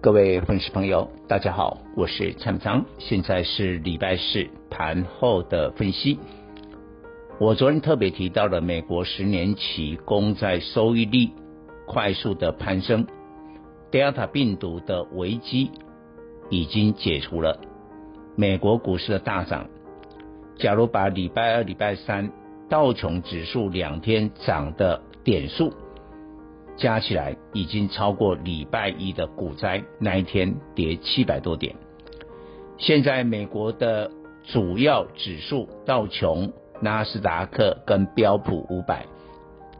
各位粉丝朋友，大家好，我是蔡明彰，现在是礼拜四盘后的分析。我昨天特别提到了美国十年期公债收益率快速的攀升，Delta 病毒的危机已经解除了，美国股市的大涨。假如把礼拜二、礼拜三道琼指数两天涨的点数。加起来已经超过礼拜一的股灾那一天跌七百多点。现在美国的主要指数道琼、纳斯达克跟标普五百，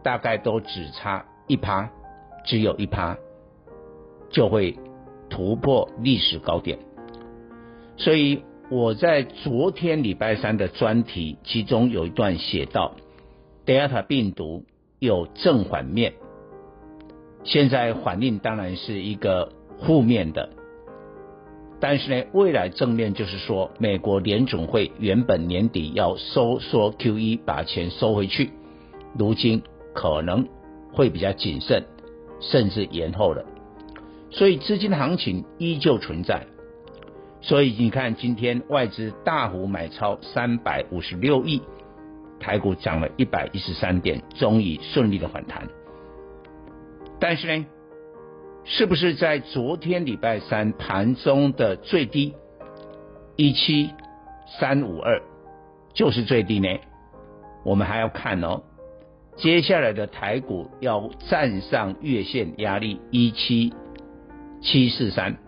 大概都只差一趴，只有一趴就会突破历史高点。所以我在昨天礼拜三的专题，其中有一段写到，Delta 病毒有正反面。现在反应当然是一个负面的，但是呢，未来正面就是说，美国联总会原本年底要收缩 QE，把钱收回去，如今可能会比较谨慎，甚至延后了，所以资金的行情依旧存在。所以你看，今天外资大幅买超三百五十六亿，台股涨了一百一十三点，终于顺利的反弹。但是呢，是不是在昨天礼拜三盘中的最低一七三五二就是最低呢？我们还要看哦，接下来的台股要站上月线压力一七七四三，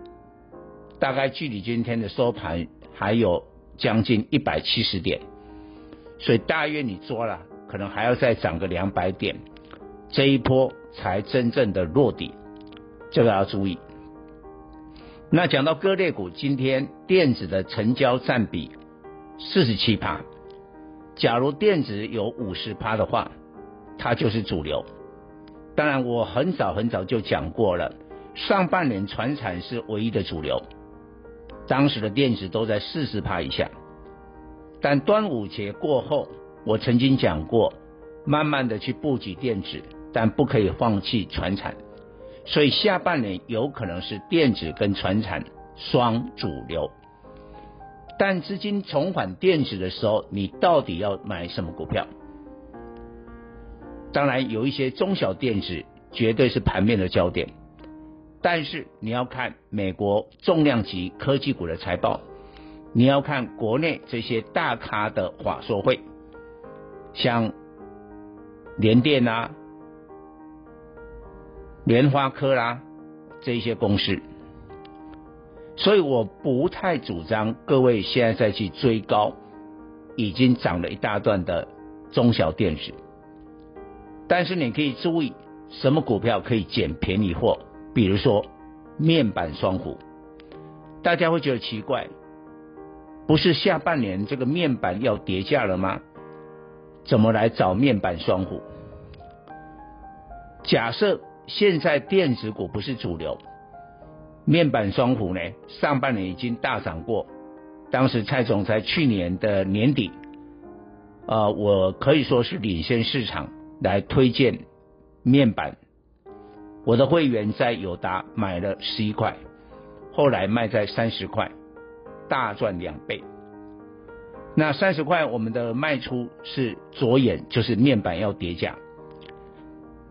大概距离今天的收盘还有将近一百七十点，所以大约你做了，可能还要再涨个两百点，这一波。才真正的落底，这个要注意。那讲到各类股，今天电子的成交占比四十七趴，假如电子有五十趴的话，它就是主流。当然，我很早很早就讲过了，上半年传产是唯一的主流，当时的电子都在四十趴以下。但端午节过后，我曾经讲过，慢慢的去布局电子。但不可以放弃船产，所以下半年有可能是电子跟船产双主流。但资金重返电子的时候，你到底要买什么股票？当然有一些中小电子绝对是盘面的焦点，但是你要看美国重量级科技股的财报，你要看国内这些大咖的法说会，像联电啊。联发科啦，这些公司，所以我不太主张各位现在再去追高，已经涨了一大段的中小电子。但是你可以注意，什么股票可以捡便宜货？比如说面板双虎，大家会觉得奇怪，不是下半年这个面板要跌价了吗？怎么来找面板双虎？假设。现在电子股不是主流，面板双虎呢，上半年已经大涨过。当时蔡总在去年的年底，呃，我可以说是领先市场来推荐面板。我的会员在友达买了十一块，后来卖在三十块，大赚两倍。那三十块我们的卖出是着眼，就是面板要跌价。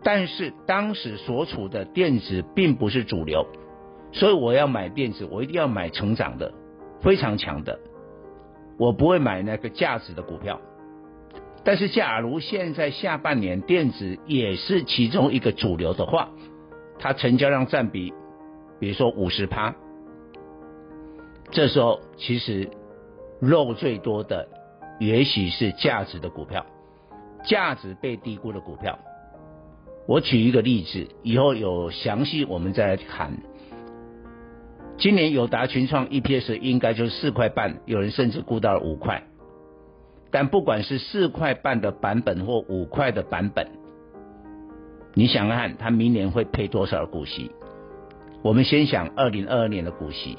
但是当时所处的电子并不是主流，所以我要买电子，我一定要买成长的，非常强的，我不会买那个价值的股票。但是假如现在下半年电子也是其中一个主流的话，它成交量占比，比如说五十趴，这时候其实肉最多的也许是价值的股票，价值被低估的股票。我举一个例子，以后有详细我们再来谈。今年友达群创 EPS 应该就是四块半，有人甚至估到了五块。但不管是四块半的版本或五块的版本，你想看看它明年会配多少股息？我们先想二零二二年的股息，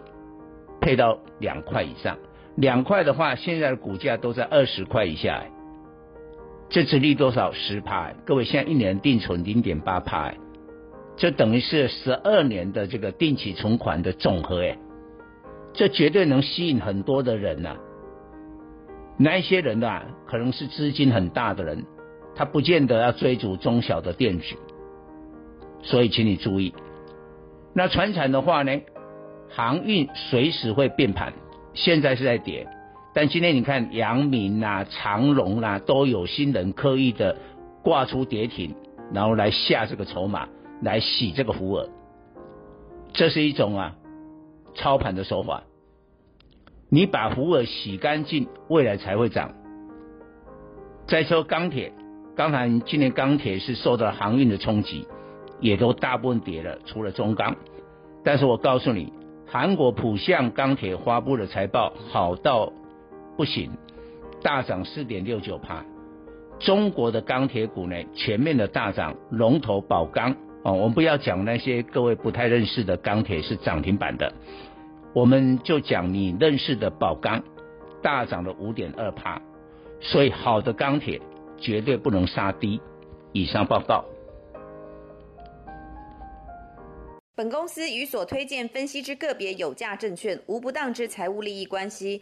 配到两块以上。两块的话，现在的股价都在二十块以下，这殖利多少？十趴。各位现在一年定存零点八趴，这等于是十二年的这个定期存款的总和，哎，这绝对能吸引很多的人呐、那一些人呢、啊，可能是资金很大的人，他不见得要追逐中小的电子，所以请你注意。那船产的话呢，航运随时会变盘，现在是在跌，但今天你看阳明啊、长荣啊，都有新人刻意的挂出跌停，然后来下这个筹码，来洗这个福尔，这是一种啊操盘的手法。你把福尔洗干净，未来才会涨。再说钢铁，刚才今年钢铁是受到航运的冲击，也都大部分跌了，除了中钢。但是我告诉你，韩国浦项钢铁发布的财报好到不行，大涨四点六九趴。中国的钢铁股呢，全面的大涨，龙头宝钢哦，我们不要讲那些各位不太认识的钢铁是涨停板的。我们就讲你认识的宝钢大涨了五点二趴，所以好的钢铁绝对不能杀低。以上报告。本公司与所推荐分析之个别有价证券无不当之财务利益关系。